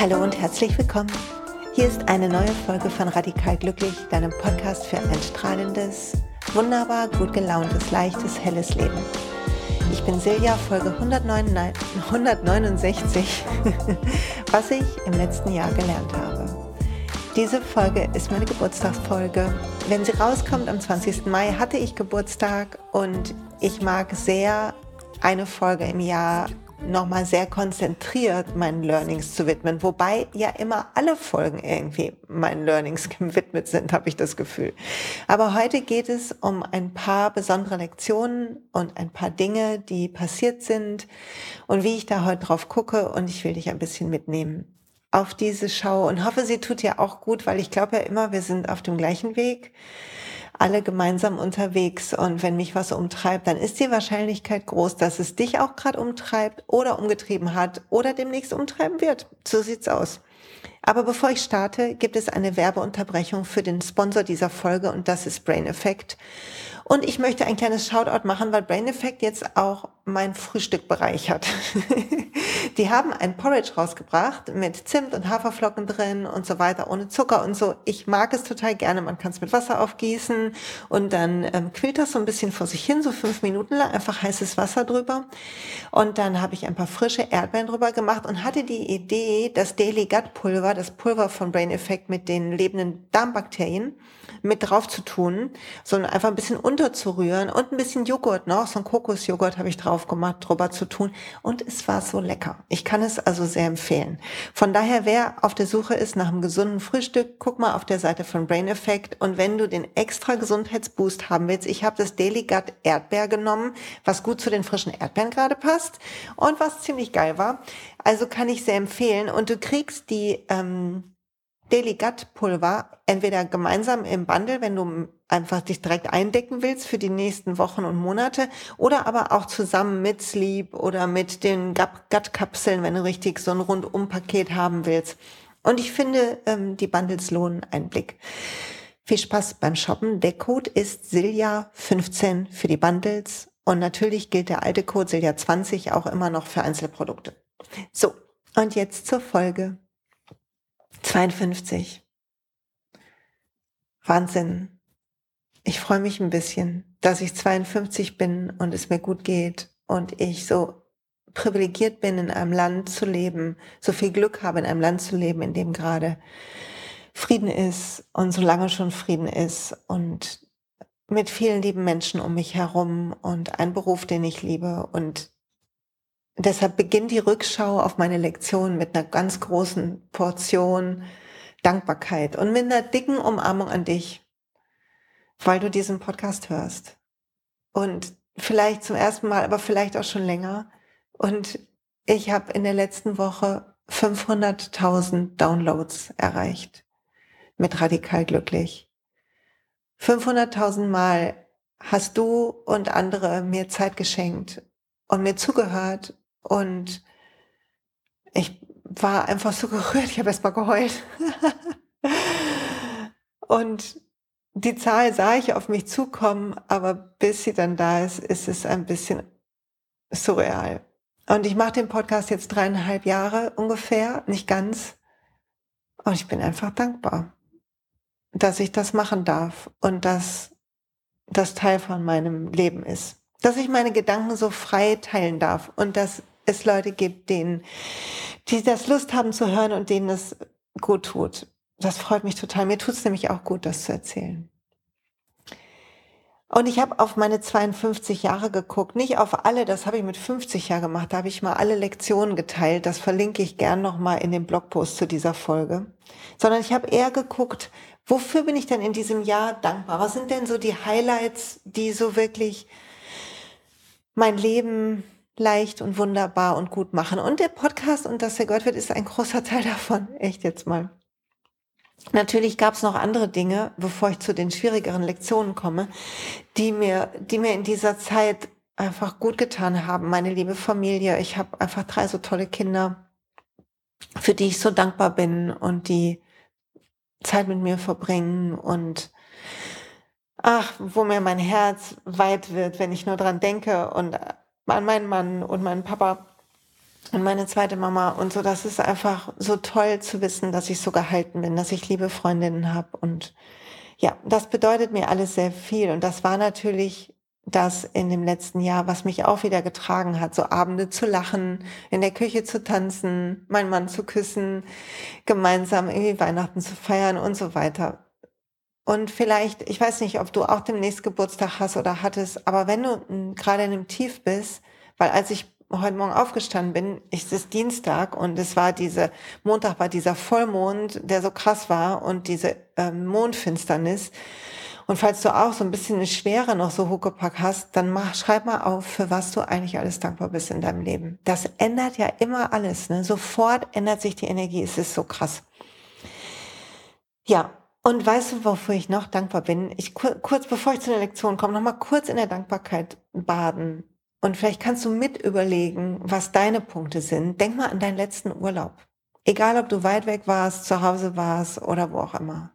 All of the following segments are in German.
Hallo und herzlich willkommen. Hier ist eine neue Folge von Radikal Glücklich, deinem Podcast für ein strahlendes, wunderbar gut gelauntes, leichtes, helles Leben. Ich bin Silja, Folge 169, was ich im letzten Jahr gelernt habe. Diese Folge ist meine Geburtstagsfolge. Wenn sie rauskommt am 20. Mai, hatte ich Geburtstag und ich mag sehr eine Folge im Jahr nochmal sehr konzentriert meinen Learnings zu widmen, wobei ja immer alle Folgen irgendwie meinen Learnings gewidmet sind, habe ich das Gefühl. Aber heute geht es um ein paar besondere Lektionen und ein paar Dinge, die passiert sind und wie ich da heute drauf gucke und ich will dich ein bisschen mitnehmen auf diese Schau und hoffe, sie tut dir auch gut, weil ich glaube ja immer, wir sind auf dem gleichen Weg, alle gemeinsam unterwegs und wenn mich was umtreibt, dann ist die Wahrscheinlichkeit groß, dass es dich auch gerade umtreibt oder umgetrieben hat oder demnächst umtreiben wird. So sieht's aus. Aber bevor ich starte, gibt es eine Werbeunterbrechung für den Sponsor dieser Folge und das ist Brain Effect. Und ich möchte ein kleines Shoutout machen, weil Brain Effect jetzt auch mein Frühstück bereichert. die haben ein Porridge rausgebracht mit Zimt und Haferflocken drin und so weiter, ohne Zucker und so. Ich mag es total gerne. Man kann es mit Wasser aufgießen und dann ähm, quillt das so ein bisschen vor sich hin, so fünf Minuten lang, einfach heißes Wasser drüber. Und dann habe ich ein paar frische Erdbeeren drüber gemacht und hatte die Idee, das Daily Gut Pulver, das Pulver von Brain Effect mit den lebenden Darmbakterien, mit drauf zu tun, sondern einfach ein bisschen unterzurühren und ein bisschen Joghurt noch, so ein Kokosjoghurt habe ich drauf gemacht, drüber zu tun und es war so lecker. Ich kann es also sehr empfehlen. Von daher, wer auf der Suche ist nach einem gesunden Frühstück, guck mal auf der Seite von Brain Effect und wenn du den extra Gesundheitsboost haben willst, ich habe das Daily Gut Erdbeer genommen, was gut zu den frischen Erdbeeren gerade passt und was ziemlich geil war. Also kann ich sehr empfehlen und du kriegst die ähm, Daily Gut Pulver entweder gemeinsam im Bundle, wenn du einfach dich direkt eindecken willst für die nächsten Wochen und Monate oder aber auch zusammen mit Sleep oder mit den Gut Kapseln, wenn du richtig so ein Rundum-Paket haben willst. Und ich finde, ähm, die Bundles lohnen einen Blick. Viel Spaß beim Shoppen. Der Code ist Silja15 für die Bundles und natürlich gilt der alte Code Silja20 auch immer noch für Einzelprodukte. So, und jetzt zur Folge. 52. Wahnsinn. Ich freue mich ein bisschen, dass ich 52 bin und es mir gut geht und ich so privilegiert bin, in einem Land zu leben, so viel Glück habe, in einem Land zu leben, in dem gerade Frieden ist und so lange schon Frieden ist und mit vielen lieben Menschen um mich herum und ein Beruf, den ich liebe und deshalb beginnt die Rückschau auf meine Lektion mit einer ganz großen Portion Dankbarkeit und mit einer dicken Umarmung an dich, weil du diesen Podcast hörst. Und vielleicht zum ersten Mal, aber vielleicht auch schon länger. Und ich habe in der letzten Woche 500.000 Downloads erreicht mit Radikal Glücklich. 500.000 Mal hast du und andere mir Zeit geschenkt und mir zugehört und ich war einfach so gerührt, ich habe erst mal geheult. und die Zahl sah ich auf mich zukommen, aber bis sie dann da ist, ist es ein bisschen surreal. Und ich mache den Podcast jetzt dreieinhalb Jahre ungefähr, nicht ganz. Und ich bin einfach dankbar, dass ich das machen darf und dass das Teil von meinem Leben ist. Dass ich meine Gedanken so frei teilen darf und dass es Leute gibt, denen, die das Lust haben zu hören und denen es gut tut. Das freut mich total. Mir tut es nämlich auch gut, das zu erzählen. Und ich habe auf meine 52 Jahre geguckt, nicht auf alle, das habe ich mit 50 Jahren gemacht, da habe ich mal alle Lektionen geteilt, das verlinke ich gern nochmal in dem Blogpost zu dieser Folge, sondern ich habe eher geguckt, wofür bin ich denn in diesem Jahr dankbar? Was sind denn so die Highlights, die so wirklich mein Leben leicht und wunderbar und gut machen. Und der Podcast und dass er gehört wird, ist ein großer Teil davon. Echt jetzt mal. Natürlich gab es noch andere Dinge, bevor ich zu den schwierigeren Lektionen komme, die mir, die mir in dieser Zeit einfach gut getan haben. Meine liebe Familie, ich habe einfach drei so tolle Kinder, für die ich so dankbar bin und die Zeit mit mir verbringen und ach, wo mir mein Herz weit wird, wenn ich nur dran denke und an meinen Mann und meinen Papa und meine zweite Mama und so. Das ist einfach so toll zu wissen, dass ich so gehalten bin, dass ich liebe Freundinnen habe und ja, das bedeutet mir alles sehr viel und das war natürlich das in dem letzten Jahr, was mich auch wieder getragen hat, so Abende zu lachen, in der Küche zu tanzen, meinen Mann zu küssen, gemeinsam irgendwie Weihnachten zu feiern und so weiter. Und vielleicht, ich weiß nicht, ob du auch demnächst Geburtstag hast oder hattest, aber wenn du gerade in einem Tief bist, weil als ich heute Morgen aufgestanden bin, ist es Dienstag und es war diese, Montag war dieser Vollmond, der so krass war und diese ähm, Mondfinsternis. Und falls du auch so ein bisschen eine Schwere noch so Huckepack hast, dann mach, schreib mal auf, für was du eigentlich alles dankbar bist in deinem Leben. Das ändert ja immer alles. Ne? Sofort ändert sich die Energie. Es ist so krass. Ja, und weißt du, wofür ich noch dankbar bin? Ich kurz bevor ich zu der Lektion komme, noch mal kurz in der Dankbarkeit baden. Und vielleicht kannst du mit überlegen, was deine Punkte sind. Denk mal an deinen letzten Urlaub. Egal, ob du weit weg warst, zu Hause warst oder wo auch immer.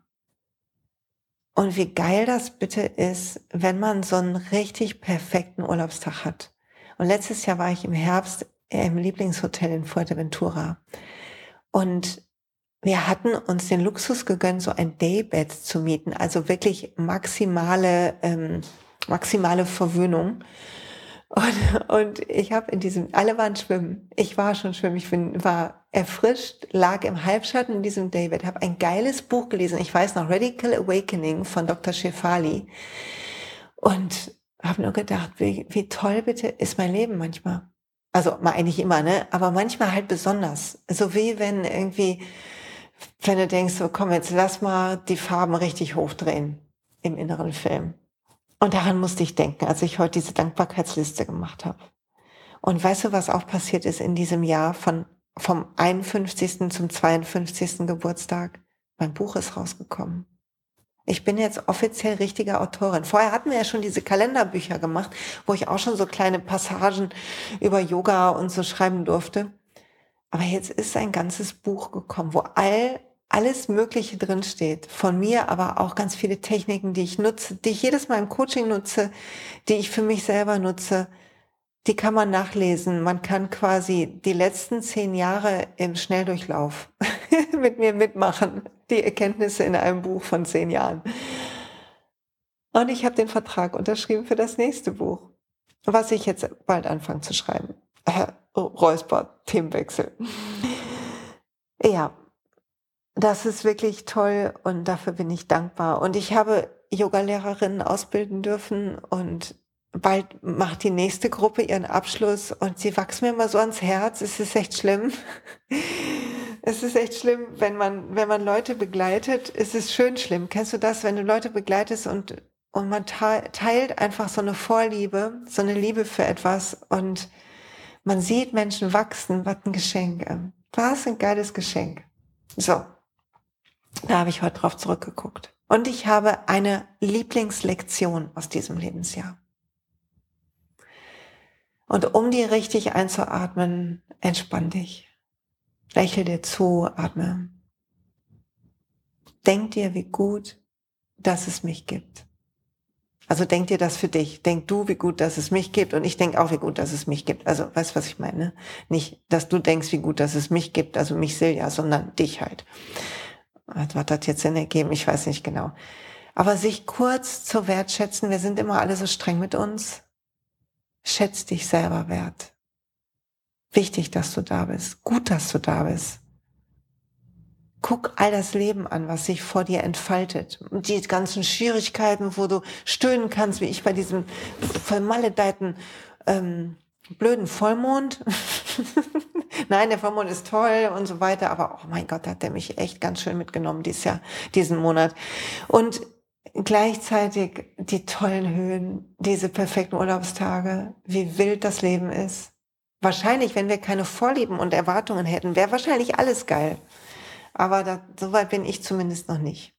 Und wie geil das bitte ist, wenn man so einen richtig perfekten Urlaubstag hat. Und letztes Jahr war ich im Herbst im Lieblingshotel in Fuerteventura. Und wir hatten uns den Luxus gegönnt, so ein Daybed zu mieten, also wirklich maximale, ähm, maximale Verwöhnung. Und, und ich habe in diesem, alle waren schwimmen. Ich war schon schwimmen. Ich bin, war erfrischt, lag im Halbschatten in diesem David, habe ein geiles Buch gelesen. Ich weiß noch, Radical Awakening von Dr. Shefali. Und habe nur gedacht, wie, wie toll bitte ist mein Leben manchmal. Also mal eigentlich immer, ne? Aber manchmal halt besonders. So wie wenn irgendwie, wenn du denkst, so komm, jetzt lass mal die Farben richtig hochdrehen im inneren Film. Und daran musste ich denken, als ich heute diese Dankbarkeitsliste gemacht habe. Und weißt du, was auch passiert ist in diesem Jahr von, vom 51. zum 52. Geburtstag? Mein Buch ist rausgekommen. Ich bin jetzt offiziell richtige Autorin. Vorher hatten wir ja schon diese Kalenderbücher gemacht, wo ich auch schon so kleine Passagen über Yoga und so schreiben durfte. Aber jetzt ist ein ganzes Buch gekommen, wo all alles Mögliche drin steht. Von mir, aber auch ganz viele Techniken, die ich nutze, die ich jedes Mal im Coaching nutze, die ich für mich selber nutze. Die kann man nachlesen. Man kann quasi die letzten zehn Jahre im Schnelldurchlauf mit mir mitmachen. Die Erkenntnisse in einem Buch von zehn Jahren. Und ich habe den Vertrag unterschrieben für das nächste Buch, was ich jetzt bald anfange zu schreiben. Äh, Räusper, Themenwechsel. Ja, das ist wirklich toll und dafür bin ich dankbar. Und ich habe Yogalehrerinnen ausbilden dürfen und bald macht die nächste Gruppe ihren Abschluss und sie wachsen mir immer so ans Herz. Es ist echt schlimm. Es ist echt schlimm, wenn man, wenn man Leute begleitet. Es ist schön schlimm. Kennst du das, wenn du Leute begleitest und, und man teilt einfach so eine Vorliebe, so eine Liebe für etwas und man sieht Menschen wachsen. Was ein Geschenk. Was ein geiles Geschenk. So. Da habe ich heute drauf zurückgeguckt. Und ich habe eine Lieblingslektion aus diesem Lebensjahr. Und um die richtig einzuatmen, entspann dich. Lächel dir zu, atme. Denk dir, wie gut, dass es mich gibt. Also denk dir das für dich. Denk du, wie gut, dass es mich gibt. Und ich denk auch, wie gut, dass es mich gibt. Also, weißt du, was ich meine? Nicht, dass du denkst, wie gut, dass es mich gibt, also mich Silja, sondern dich halt. Was hat das jetzt Sinn ergeben? Ich weiß nicht genau. Aber sich kurz zu wertschätzen, wir sind immer alle so streng mit uns. Schätz dich selber wert. Wichtig, dass du da bist. Gut, dass du da bist. Guck all das Leben an, was sich vor dir entfaltet. Und die ganzen Schwierigkeiten, wo du stöhnen kannst, wie ich bei diesem vermaledeiten ähm, blöden Vollmond. Nein, der Vollmond ist toll und so weiter, aber oh mein Gott, hat der mich echt ganz schön mitgenommen dieses Jahr, diesen Monat. Und gleichzeitig die tollen Höhen, diese perfekten Urlaubstage, wie wild das Leben ist. Wahrscheinlich, wenn wir keine Vorlieben und Erwartungen hätten, wäre wahrscheinlich alles geil. Aber da, so weit bin ich zumindest noch nicht.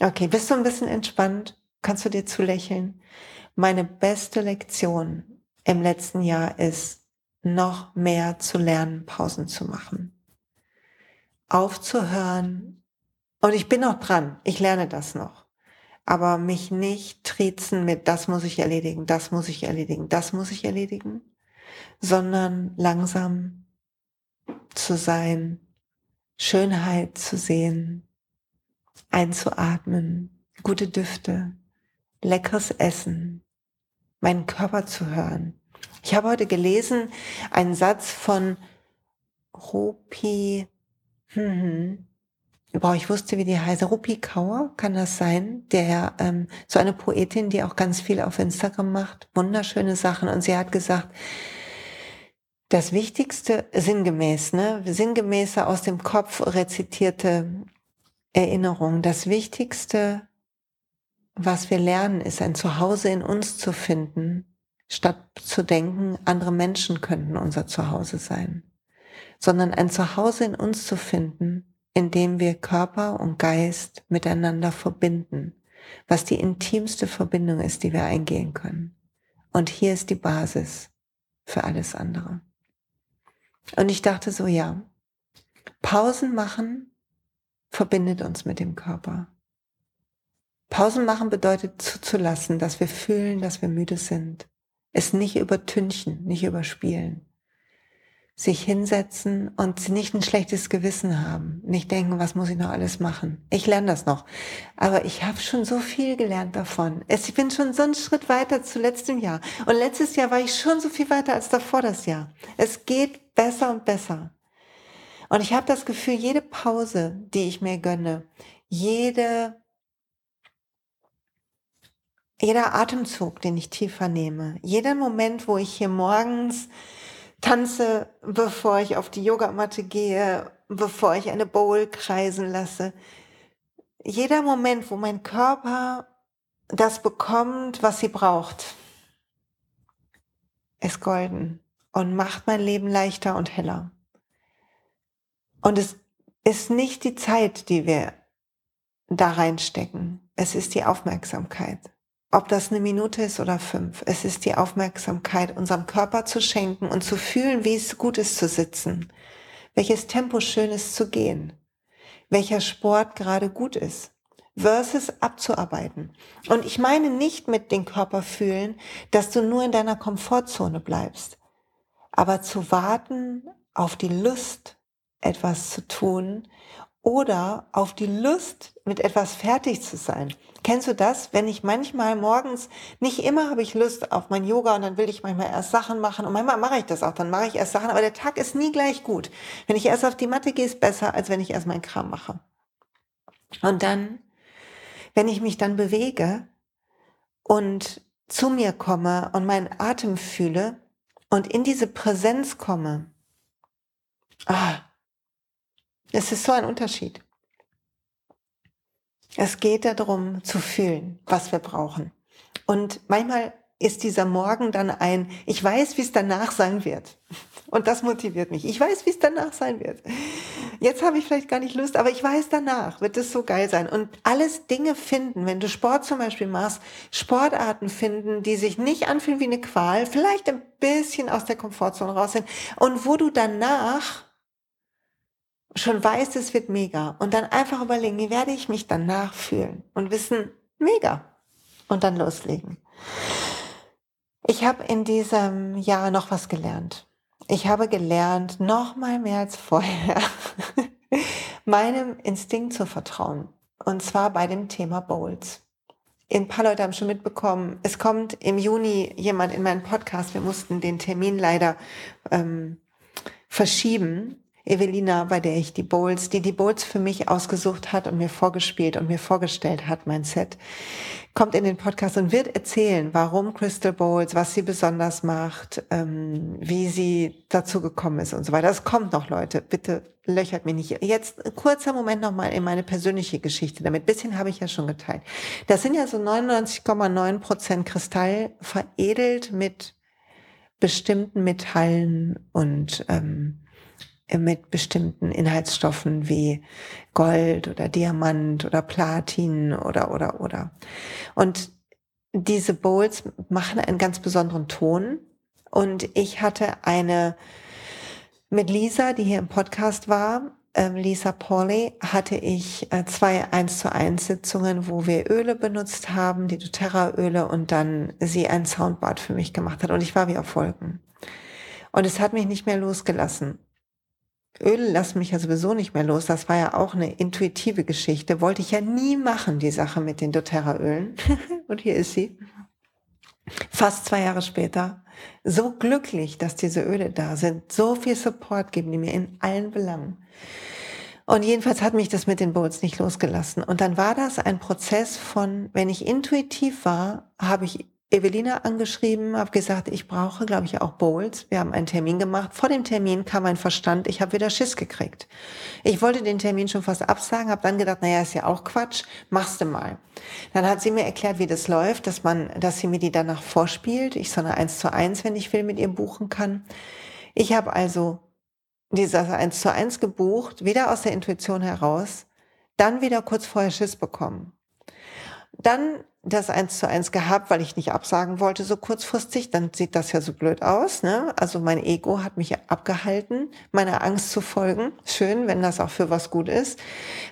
Okay, bist du ein bisschen entspannt? Kannst du dir zulächeln? Meine beste Lektion im letzten Jahr ist, noch mehr zu lernen, Pausen zu machen. Aufzuhören Und ich bin noch dran. Ich lerne das noch. Aber mich nicht triezen mit, das muss ich erledigen, das muss ich erledigen, das muss ich erledigen, sondern langsam zu sein, Schönheit zu sehen, einzuatmen, gute Düfte, leckeres Essen, meinen Körper zu hören. Ich habe heute gelesen einen Satz von Rupi, hm, boah, ich wusste, wie die heißt, Rupi Kaur, kann das sein? Der, ähm, so eine Poetin, die auch ganz viel auf Instagram macht, wunderschöne Sachen. Und sie hat gesagt, das Wichtigste, sinngemäß, ne, sinngemäße aus dem Kopf rezitierte Erinnerung, das Wichtigste, was wir lernen, ist ein Zuhause in uns zu finden, statt zu denken, andere Menschen könnten unser Zuhause sein, sondern ein Zuhause in uns zu finden, in dem wir Körper und Geist miteinander verbinden, was die intimste Verbindung ist, die wir eingehen können. Und hier ist die Basis für alles andere. Und ich dachte so, ja, Pausen machen verbindet uns mit dem Körper. Pausen machen bedeutet zuzulassen, dass wir fühlen, dass wir müde sind. Es nicht übertünchen, nicht überspielen. Sich hinsetzen und nicht ein schlechtes Gewissen haben. Nicht denken, was muss ich noch alles machen. Ich lerne das noch. Aber ich habe schon so viel gelernt davon. Ich bin schon so einen Schritt weiter zu letztem Jahr. Und letztes Jahr war ich schon so viel weiter als davor das Jahr. Es geht besser und besser. Und ich habe das Gefühl, jede Pause, die ich mir gönne, jede, jeder Atemzug, den ich tiefer nehme, jeder Moment, wo ich hier morgens tanze, bevor ich auf die Yogamatte gehe, bevor ich eine Bowl kreisen lasse, jeder Moment, wo mein Körper das bekommt, was sie braucht, ist golden und macht mein Leben leichter und heller. Und es ist nicht die Zeit, die wir da reinstecken. Es ist die Aufmerksamkeit. Ob das eine Minute ist oder fünf. Es ist die Aufmerksamkeit, unserem Körper zu schenken und zu fühlen, wie es gut ist zu sitzen. Welches Tempo schön ist zu gehen. Welcher Sport gerade gut ist. Versus abzuarbeiten. Und ich meine nicht mit den Körper fühlen, dass du nur in deiner Komfortzone bleibst. Aber zu warten auf die Lust, etwas zu tun oder auf die Lust, mit etwas fertig zu sein. Kennst du das? Wenn ich manchmal morgens, nicht immer habe ich Lust auf mein Yoga und dann will ich manchmal erst Sachen machen und manchmal mache ich das auch, dann mache ich erst Sachen, aber der Tag ist nie gleich gut. Wenn ich erst auf die Matte gehe, ist besser, als wenn ich erst meinen Kram mache. Und dann, wenn ich mich dann bewege und zu mir komme und meinen Atem fühle und in diese Präsenz komme, ah, es ist so ein Unterschied. Es geht darum zu fühlen, was wir brauchen. Und manchmal ist dieser Morgen dann ein, ich weiß, wie es danach sein wird. Und das motiviert mich. Ich weiß, wie es danach sein wird. Jetzt habe ich vielleicht gar nicht Lust, aber ich weiß, danach wird es so geil sein. Und alles Dinge finden, wenn du Sport zum Beispiel machst, Sportarten finden, die sich nicht anfühlen wie eine Qual, vielleicht ein bisschen aus der Komfortzone raus sind und wo du danach schon weiß, es wird mega und dann einfach überlegen, wie werde ich mich danach fühlen und wissen, mega und dann loslegen. Ich habe in diesem Jahr noch was gelernt. Ich habe gelernt, noch mal mehr als vorher, meinem Instinkt zu vertrauen. Und zwar bei dem Thema Bowls. Ein paar Leute haben schon mitbekommen, es kommt im Juni jemand in meinen Podcast. Wir mussten den Termin leider ähm, verschieben, Evelina, bei der ich die Bowls, die die Bowls für mich ausgesucht hat und mir vorgespielt und mir vorgestellt hat, mein Set, kommt in den Podcast und wird erzählen, warum Crystal Bowls, was sie besonders macht, ähm, wie sie dazu gekommen ist und so weiter. Das kommt noch, Leute. Bitte löchert mich nicht. Jetzt ein kurzer Moment nochmal in meine persönliche Geschichte damit. Bisschen habe ich ja schon geteilt. Das sind ja so 99,9 Prozent Kristall veredelt mit bestimmten Metallen und ähm, mit bestimmten Inhaltsstoffen wie Gold oder Diamant oder Platin oder, oder, oder. Und diese Bowls machen einen ganz besonderen Ton. Und ich hatte eine mit Lisa, die hier im Podcast war, ähm, Lisa Pauli hatte ich äh, zwei 1 zu 1 Sitzungen, wo wir Öle benutzt haben, die doTERRA-Öle und dann sie ein Soundbad für mich gemacht hat und ich war wie auf Wolken. Und es hat mich nicht mehr losgelassen. Öle lassen mich ja sowieso nicht mehr los. Das war ja auch eine intuitive Geschichte. Wollte ich ja nie machen, die Sache mit den doTERRA-Ölen. und hier ist sie. Fast zwei Jahre später. So glücklich, dass diese Öle da sind. So viel Support geben die mir in allen Belangen. Und jedenfalls hat mich das mit den Bowls nicht losgelassen. Und dann war das ein Prozess von, wenn ich intuitiv war, habe ich Evelina angeschrieben, habe gesagt, ich brauche, glaube ich, auch Bowls. Wir haben einen Termin gemacht. Vor dem Termin kam mein Verstand, ich habe wieder Schiss gekriegt. Ich wollte den Termin schon fast absagen, habe dann gedacht, naja, ist ja auch Quatsch, machst du mal. Dann hat sie mir erklärt, wie das läuft, dass man, dass sie mir die danach vorspielt. Ich so eine 1 zu 1, wenn ich will, mit ihr buchen kann. Ich habe also diese 1 zu 1 gebucht, wieder aus der Intuition heraus, dann wieder kurz vorher Schiss bekommen. Dann das eins zu eins gehabt, weil ich nicht absagen wollte so kurzfristig, dann sieht das ja so blöd aus. Ne? Also mein Ego hat mich abgehalten, meiner Angst zu folgen. Schön, wenn das auch für was gut ist.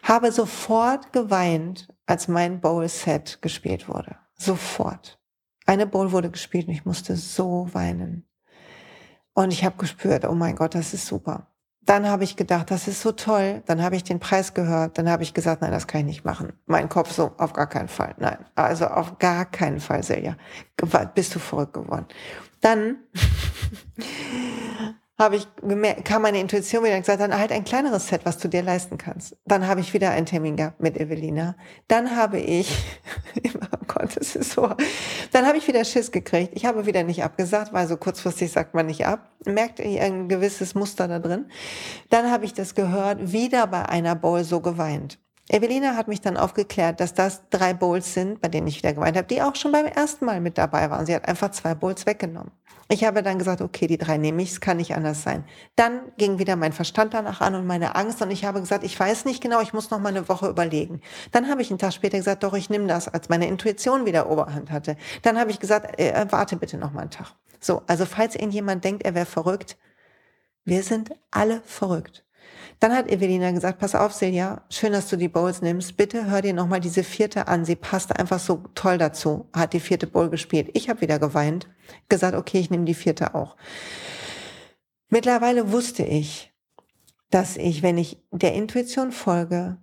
Habe sofort geweint, als mein Bowl-Set gespielt wurde. Sofort. Eine Bowl wurde gespielt und ich musste so weinen. Und ich habe gespürt, oh mein Gott, das ist super dann habe ich gedacht, das ist so toll. Dann habe ich den Preis gehört. Dann habe ich gesagt, nein, das kann ich nicht machen. Mein Kopf so, auf gar keinen Fall. Nein, also auf gar keinen Fall, Silja. Bist du verrückt geworden. Dann habe ich gemerkt, kam meine Intuition wieder und gesagt, dann halt ein kleineres Set, was du dir leisten kannst. Dann habe ich wieder einen Termin gehabt mit Evelina. Dann habe ich, oh Gott, das ist so, dann habe ich wieder Schiss gekriegt. Ich habe wieder nicht abgesagt, weil so kurzfristig sagt man nicht ab. Merkt ihr ein gewisses Muster da drin? Dann habe ich das gehört, wieder bei einer Bowl so geweint. Evelina hat mich dann aufgeklärt, dass das drei Bowls sind, bei denen ich wieder geweint habe, die auch schon beim ersten Mal mit dabei waren. Sie hat einfach zwei Bowls weggenommen. Ich habe dann gesagt, okay, die drei nehme ich, es kann nicht anders sein. Dann ging wieder mein Verstand danach an und meine Angst und ich habe gesagt, ich weiß nicht genau, ich muss noch mal eine Woche überlegen. Dann habe ich einen Tag später gesagt, doch, ich nehme das, als meine Intuition wieder Oberhand hatte. Dann habe ich gesagt, äh, warte bitte noch mal einen Tag. So, also falls irgendjemand denkt, er wäre verrückt, wir sind alle verrückt. Dann hat Evelina gesagt, pass auf, Silja, schön, dass du die Bowls nimmst. Bitte hör dir nochmal diese vierte an. Sie passt einfach so toll dazu. Hat die vierte Bowl gespielt. Ich habe wieder geweint. Gesagt, okay, ich nehme die vierte auch. Mittlerweile wusste ich, dass ich, wenn ich der Intuition folge,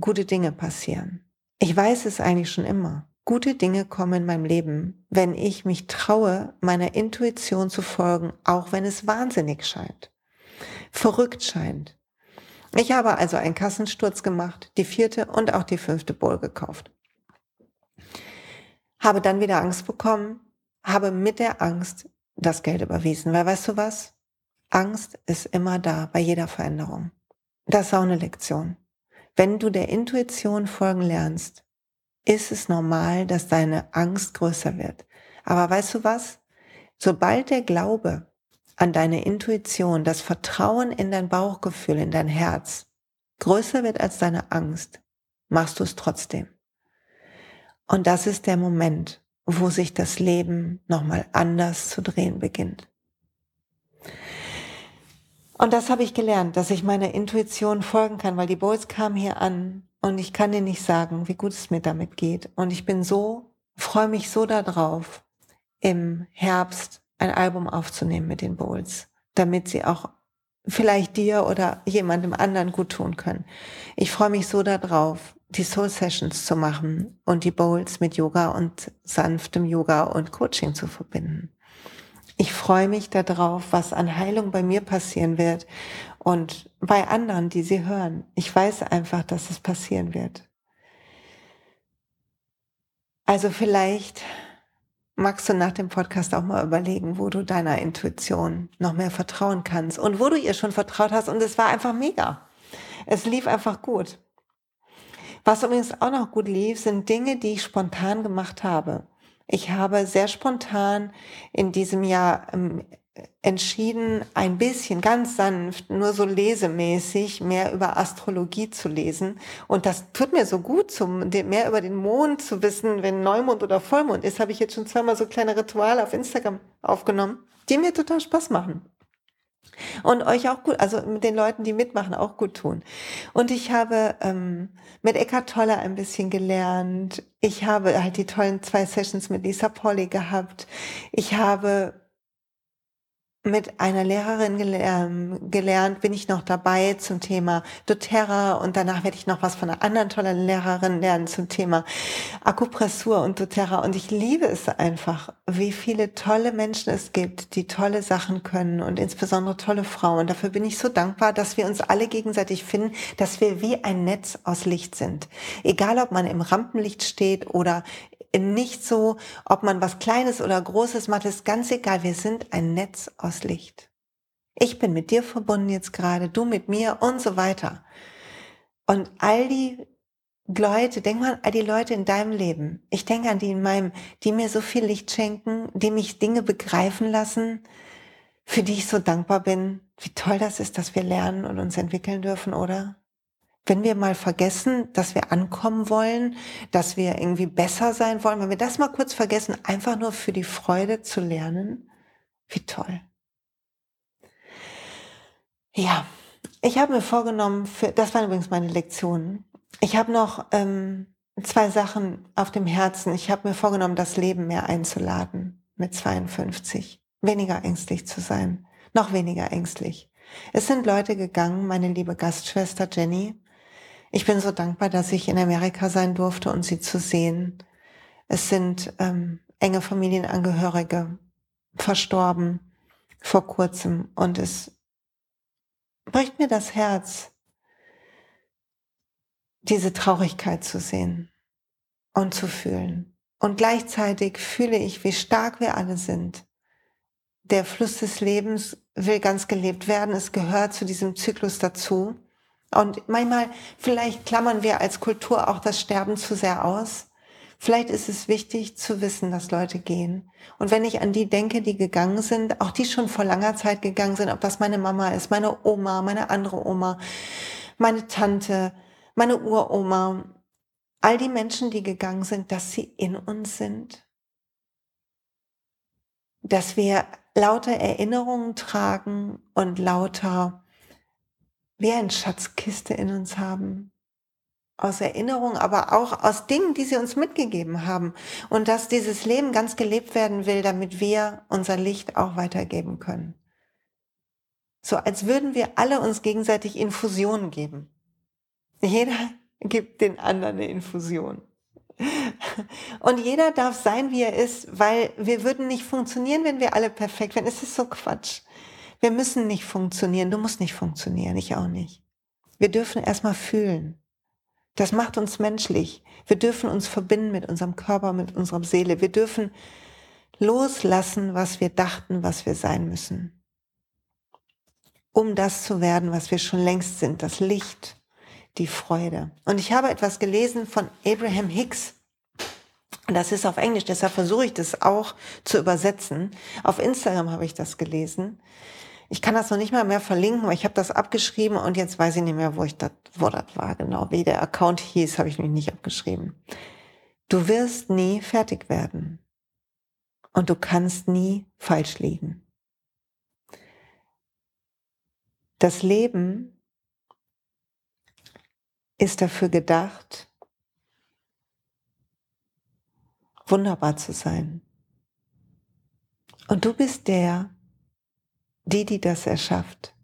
gute Dinge passieren. Ich weiß es eigentlich schon immer. Gute Dinge kommen in meinem Leben, wenn ich mich traue, meiner Intuition zu folgen, auch wenn es wahnsinnig scheint, verrückt scheint. Ich habe also einen Kassensturz gemacht, die vierte und auch die fünfte Bowl gekauft. Habe dann wieder Angst bekommen, habe mit der Angst das Geld überwiesen, weil weißt du was? Angst ist immer da bei jeder Veränderung. Das ist auch eine Lektion. Wenn du der Intuition folgen lernst, ist es normal, dass deine Angst größer wird. Aber weißt du was? Sobald der Glaube an deine Intuition, das Vertrauen in dein Bauchgefühl, in dein Herz größer wird als deine Angst, machst du es trotzdem. Und das ist der Moment, wo sich das Leben nochmal anders zu drehen beginnt. Und das habe ich gelernt, dass ich meiner Intuition folgen kann, weil die Boys kamen hier an und ich kann dir nicht sagen, wie gut es mir damit geht. Und ich bin so, freue mich so darauf, im Herbst ein Album aufzunehmen mit den Bowls, damit sie auch vielleicht dir oder jemandem anderen gut tun können. Ich freue mich so darauf, die Soul Sessions zu machen und die Bowls mit Yoga und sanftem Yoga und Coaching zu verbinden. Ich freue mich darauf, was an Heilung bei mir passieren wird und bei anderen, die sie hören. Ich weiß einfach, dass es passieren wird. Also vielleicht magst du nach dem Podcast auch mal überlegen, wo du deiner Intuition noch mehr vertrauen kannst und wo du ihr schon vertraut hast und es war einfach mega. Es lief einfach gut. Was übrigens auch noch gut lief, sind Dinge, die ich spontan gemacht habe. Ich habe sehr spontan in diesem Jahr ähm, entschieden, ein bisschen ganz sanft, nur so lesemäßig mehr über Astrologie zu lesen. Und das tut mir so gut, zum, mehr über den Mond zu wissen, wenn Neumond oder Vollmond ist, habe ich jetzt schon zweimal so kleine Rituale auf Instagram aufgenommen, die mir total Spaß machen. und euch auch gut, also mit den Leuten, die mitmachen, auch gut tun. Und ich habe ähm, mit Eckhart Tolle ein bisschen gelernt. Ich habe halt die tollen zwei Sessions mit Lisa Polly gehabt. Ich habe mit einer Lehrerin gelernt, bin ich noch dabei zum Thema doTERRA und danach werde ich noch was von einer anderen tollen Lehrerin lernen zum Thema Akupressur und doTERRA und ich liebe es einfach, wie viele tolle Menschen es gibt, die tolle Sachen können und insbesondere tolle Frauen. Dafür bin ich so dankbar, dass wir uns alle gegenseitig finden, dass wir wie ein Netz aus Licht sind. Egal, ob man im Rampenlicht steht oder nicht so, ob man was Kleines oder Großes macht, ist ganz egal. Wir sind ein Netz aus Licht. Ich bin mit dir verbunden jetzt gerade, du mit mir und so weiter. Und all die Leute, denk mal an all die Leute in deinem Leben. Ich denke an die in meinem, die mir so viel Licht schenken, die mich Dinge begreifen lassen, für die ich so dankbar bin. Wie toll das ist, dass wir lernen und uns entwickeln dürfen, oder? Wenn wir mal vergessen, dass wir ankommen wollen, dass wir irgendwie besser sein wollen, wenn wir das mal kurz vergessen, einfach nur für die Freude zu lernen, wie toll. Ja, ich habe mir vorgenommen, für, das waren übrigens meine Lektionen. Ich habe noch ähm, zwei Sachen auf dem Herzen. Ich habe mir vorgenommen, das Leben mehr einzuladen mit 52. Weniger ängstlich zu sein. Noch weniger ängstlich. Es sind Leute gegangen, meine liebe Gastschwester Jenny, ich bin so dankbar, dass ich in Amerika sein durfte und sie zu sehen. Es sind ähm, enge Familienangehörige verstorben vor kurzem und es bricht mir das Herz, diese Traurigkeit zu sehen und zu fühlen. Und gleichzeitig fühle ich, wie stark wir alle sind. Der Fluss des Lebens will ganz gelebt werden. Es gehört zu diesem Zyklus dazu. Und manchmal, vielleicht klammern wir als Kultur auch das Sterben zu sehr aus. Vielleicht ist es wichtig zu wissen, dass Leute gehen. Und wenn ich an die denke, die gegangen sind, auch die schon vor langer Zeit gegangen sind, ob das meine Mama ist, meine Oma, meine andere Oma, meine Tante, meine Uroma, all die Menschen, die gegangen sind, dass sie in uns sind. Dass wir lauter Erinnerungen tragen und lauter wir eine Schatzkiste in uns haben. Aus Erinnerung, aber auch aus Dingen, die sie uns mitgegeben haben. Und dass dieses Leben ganz gelebt werden will, damit wir unser Licht auch weitergeben können. So als würden wir alle uns gegenseitig Infusionen geben. Jeder gibt den anderen eine Infusion. Und jeder darf sein, wie er ist, weil wir würden nicht funktionieren, wenn wir alle perfekt wären. Es ist so Quatsch. Wir müssen nicht funktionieren. Du musst nicht funktionieren. Ich auch nicht. Wir dürfen erstmal fühlen. Das macht uns menschlich. Wir dürfen uns verbinden mit unserem Körper, mit unserer Seele. Wir dürfen loslassen, was wir dachten, was wir sein müssen. Um das zu werden, was wir schon längst sind. Das Licht, die Freude. Und ich habe etwas gelesen von Abraham Hicks. Das ist auf Englisch, deshalb versuche ich das auch zu übersetzen. Auf Instagram habe ich das gelesen. Ich kann das noch nicht mal mehr verlinken, weil ich habe das abgeschrieben und jetzt weiß ich nicht mehr, wo ich das, wo das war genau. Wie der Account hieß, habe ich mich nicht abgeschrieben. Du wirst nie fertig werden. Und du kannst nie falsch liegen. Das Leben ist dafür gedacht, wunderbar zu sein. Und du bist der, die, die das erschafft.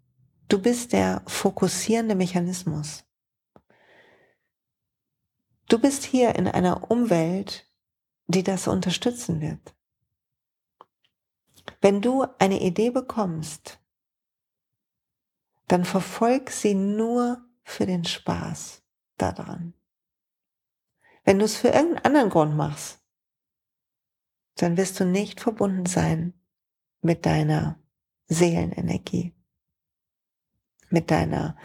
Du bist der fokussierende Mechanismus. Du bist hier in einer Umwelt, die das unterstützen wird. Wenn du eine Idee bekommst, dann verfolg sie nur für den Spaß daran. Wenn du es für irgendeinen anderen Grund machst, dann wirst du nicht verbunden sein mit deiner Seelenenergie, mit deiner,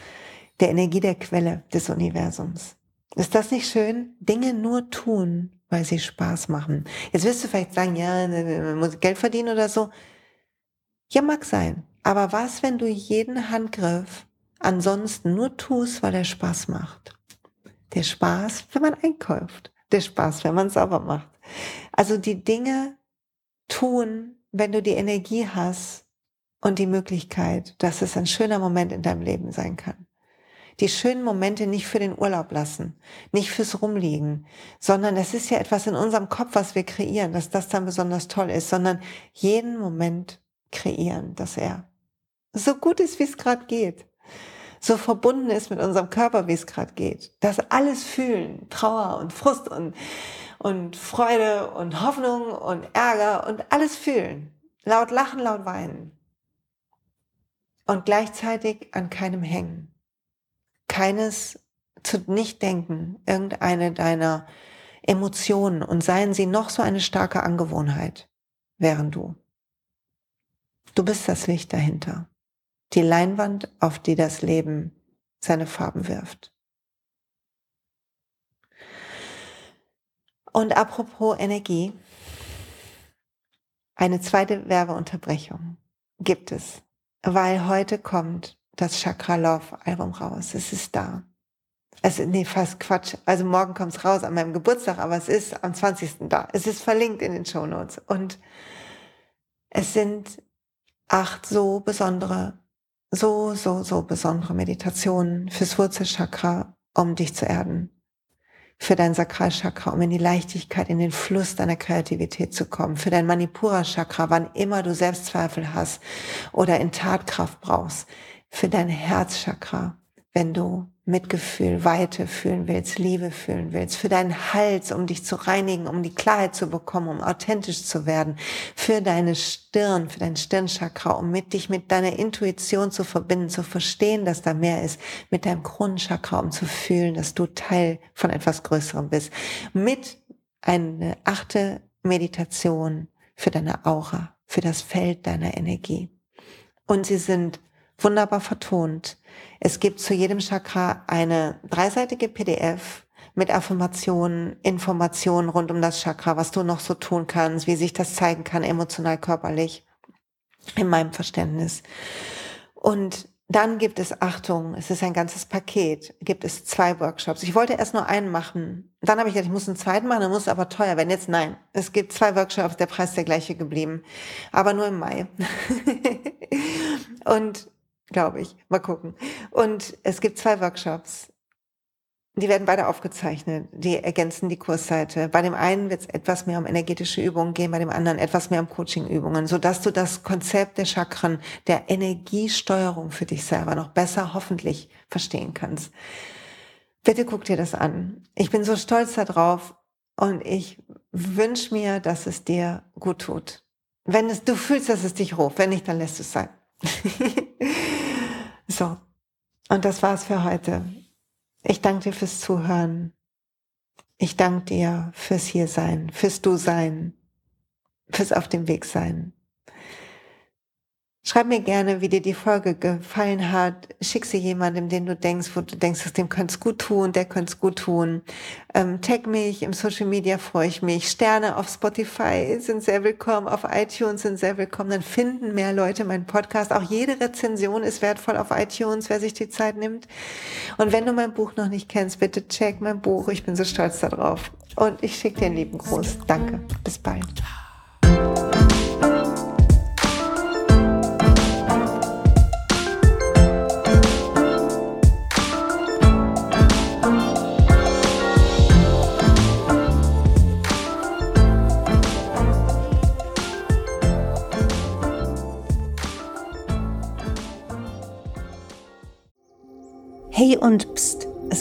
der Energie der Quelle des Universums. Ist das nicht schön? Dinge nur tun, weil sie Spaß machen. Jetzt wirst du vielleicht sagen, ja, ne, ne, man muss Geld verdienen oder so. Ja, mag sein. Aber was, wenn du jeden Handgriff ansonsten nur tust, weil er Spaß macht? Der Spaß, wenn man einkauft. Der Spaß, wenn man sauber macht. Also die Dinge tun, wenn du die Energie hast, und die Möglichkeit, dass es ein schöner Moment in deinem Leben sein kann. Die schönen Momente nicht für den Urlaub lassen, nicht fürs Rumliegen, sondern es ist ja etwas in unserem Kopf, was wir kreieren, dass das dann besonders toll ist, sondern jeden Moment kreieren, dass er so gut ist, wie es gerade geht, so verbunden ist mit unserem Körper, wie es gerade geht, dass alles fühlen, Trauer und Frust und, und Freude und Hoffnung und Ärger und alles fühlen, laut lachen, laut weinen und gleichzeitig an keinem hängen. Keines zu nicht denken, irgendeine deiner Emotionen und seien sie noch so eine starke Angewohnheit, wären du. Du bist das Licht dahinter. Die Leinwand, auf die das Leben seine Farben wirft. Und apropos Energie, eine zweite Werbeunterbrechung gibt es weil heute kommt das Chakra Love Album raus. Es ist da. Ist, nee, fast Quatsch. Also morgen kommt es raus an meinem Geburtstag, aber es ist am 20. da. Es ist verlinkt in den Show Notes. Und es sind acht so besondere, so, so, so besondere Meditationen fürs Wurzelchakra, um dich zu erden für dein Sakralchakra, um in die Leichtigkeit, in den Fluss deiner Kreativität zu kommen, für dein Manipura-Chakra, wann immer du Selbstzweifel hast oder in Tatkraft brauchst, für dein Herzchakra, wenn du Mitgefühl, Weite fühlen willst, Liebe fühlen willst, für deinen Hals, um dich zu reinigen, um die Klarheit zu bekommen, um authentisch zu werden, für deine Stirn, für dein Stirnchakra, um mit dich mit deiner Intuition zu verbinden, zu verstehen, dass da mehr ist, mit deinem Kronenchakra, um zu fühlen, dass du Teil von etwas Größerem bist, mit eine achte Meditation für deine Aura, für das Feld deiner Energie. Und sie sind wunderbar vertont. Es gibt zu jedem Chakra eine dreiseitige PDF mit Affirmationen, Informationen rund um das Chakra, was du noch so tun kannst, wie sich das zeigen kann, emotional, körperlich, in meinem Verständnis. Und dann gibt es, Achtung, es ist ein ganzes Paket, gibt es zwei Workshops. Ich wollte erst nur einen machen. Dann habe ich gedacht, ich muss einen zweiten machen, dann muss es aber teuer werden. Jetzt nein, es gibt zwei Workshops, der Preis der gleiche geblieben, aber nur im Mai. Und glaube ich. Mal gucken. Und es gibt zwei Workshops. Die werden beide aufgezeichnet. Die ergänzen die Kursseite. Bei dem einen wird es etwas mehr um energetische Übungen gehen, bei dem anderen etwas mehr um Coaching-Übungen, sodass du das Konzept der Chakren, der Energiesteuerung für dich selber noch besser hoffentlich verstehen kannst. Bitte guck dir das an. Ich bin so stolz darauf und ich wünsche mir, dass es dir gut tut. Wenn es, du fühlst, dass es dich ruft, wenn nicht, dann lässt es sein. so, und das war's für heute. Ich danke dir fürs Zuhören. Ich danke dir fürs Hiersein, fürs Du-Sein, fürs Auf dem Weg sein. Schreib mir gerne, wie dir die Folge gefallen hat. Schick sie jemandem, den du denkst, wo du denkst, dem könnte es gut tun, der könnte es gut tun. Ähm, tag mich, im Social Media freue ich mich. Sterne auf Spotify sind sehr willkommen, auf iTunes sind sehr willkommen. Dann finden mehr Leute meinen Podcast. Auch jede Rezension ist wertvoll auf iTunes, wer sich die Zeit nimmt. Und wenn du mein Buch noch nicht kennst, bitte check mein Buch. Ich bin so stolz darauf. Und ich schicke dir einen lieben Gruß. Danke. Bis bald.